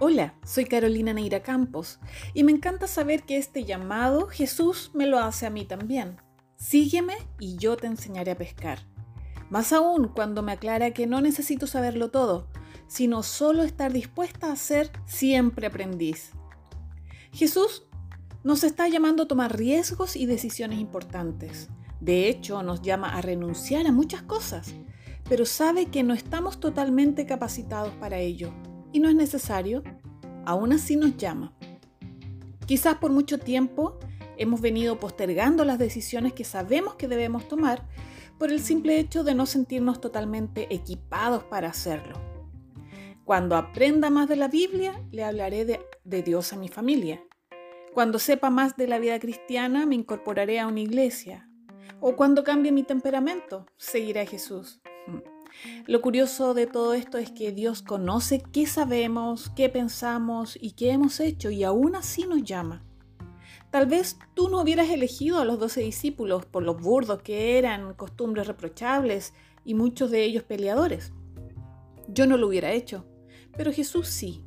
Hola, soy Carolina Neira Campos y me encanta saber que este llamado Jesús me lo hace a mí también. Sígueme y yo te enseñaré a pescar. Más aún cuando me aclara que no necesito saberlo todo, sino solo estar dispuesta a ser siempre aprendiz. Jesús nos está llamando a tomar riesgos y decisiones importantes. De hecho, nos llama a renunciar a muchas cosas, pero sabe que no estamos totalmente capacitados para ello y no es necesario, aún así nos llama. Quizás por mucho tiempo hemos venido postergando las decisiones que sabemos que debemos tomar por el simple hecho de no sentirnos totalmente equipados para hacerlo. Cuando aprenda más de la Biblia, le hablaré de, de Dios a mi familia. Cuando sepa más de la vida cristiana, me incorporaré a una iglesia. O cuando cambie mi temperamento, seguiré a Jesús. Lo curioso de todo esto es que Dios conoce qué sabemos, qué pensamos y qué hemos hecho y aún así nos llama. Tal vez tú no hubieras elegido a los doce discípulos por los burdos que eran, costumbres reprochables y muchos de ellos peleadores. Yo no lo hubiera hecho, pero Jesús sí.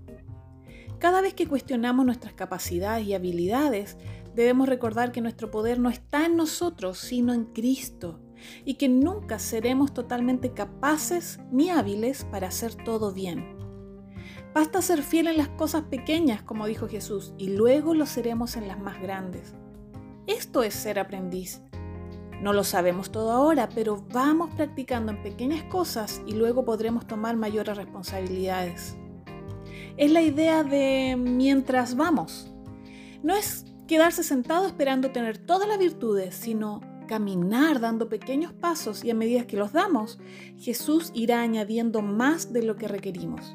Cada vez que cuestionamos nuestras capacidades y habilidades, debemos recordar que nuestro poder no está en nosotros, sino en Cristo y que nunca seremos totalmente capaces ni hábiles para hacer todo bien. Basta ser fiel en las cosas pequeñas, como dijo Jesús, y luego lo seremos en las más grandes. Esto es ser aprendiz. No lo sabemos todo ahora, pero vamos practicando en pequeñas cosas y luego podremos tomar mayores responsabilidades. Es la idea de mientras vamos. No es quedarse sentado esperando tener todas las virtudes, sino caminar dando pequeños pasos y a medida que los damos, Jesús irá añadiendo más de lo que requerimos.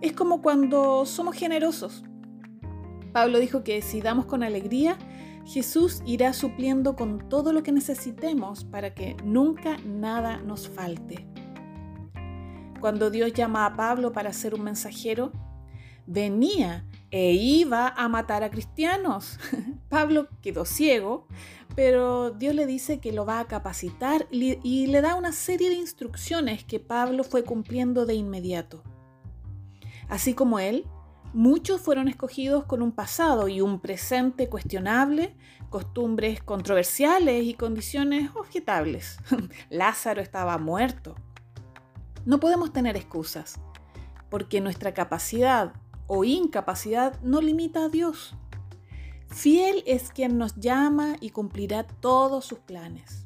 Es como cuando somos generosos. Pablo dijo que si damos con alegría, Jesús irá supliendo con todo lo que necesitemos para que nunca nada nos falte. Cuando Dios llama a Pablo para ser un mensajero, venía e iba a matar a cristianos. Pablo quedó ciego, pero Dios le dice que lo va a capacitar y le da una serie de instrucciones que Pablo fue cumpliendo de inmediato. Así como él, muchos fueron escogidos con un pasado y un presente cuestionable, costumbres controversiales y condiciones objetables. Lázaro estaba muerto. No podemos tener excusas, porque nuestra capacidad o incapacidad no limita a Dios. Fiel es quien nos llama y cumplirá todos sus planes.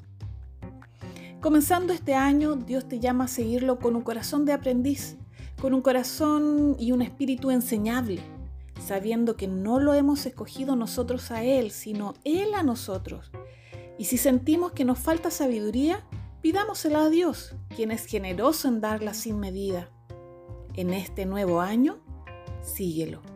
Comenzando este año, Dios te llama a seguirlo con un corazón de aprendiz, con un corazón y un espíritu enseñable, sabiendo que no lo hemos escogido nosotros a Él, sino Él a nosotros. Y si sentimos que nos falta sabiduría, pidámosela a Dios, quien es generoso en darla sin medida. En este nuevo año, síguelo.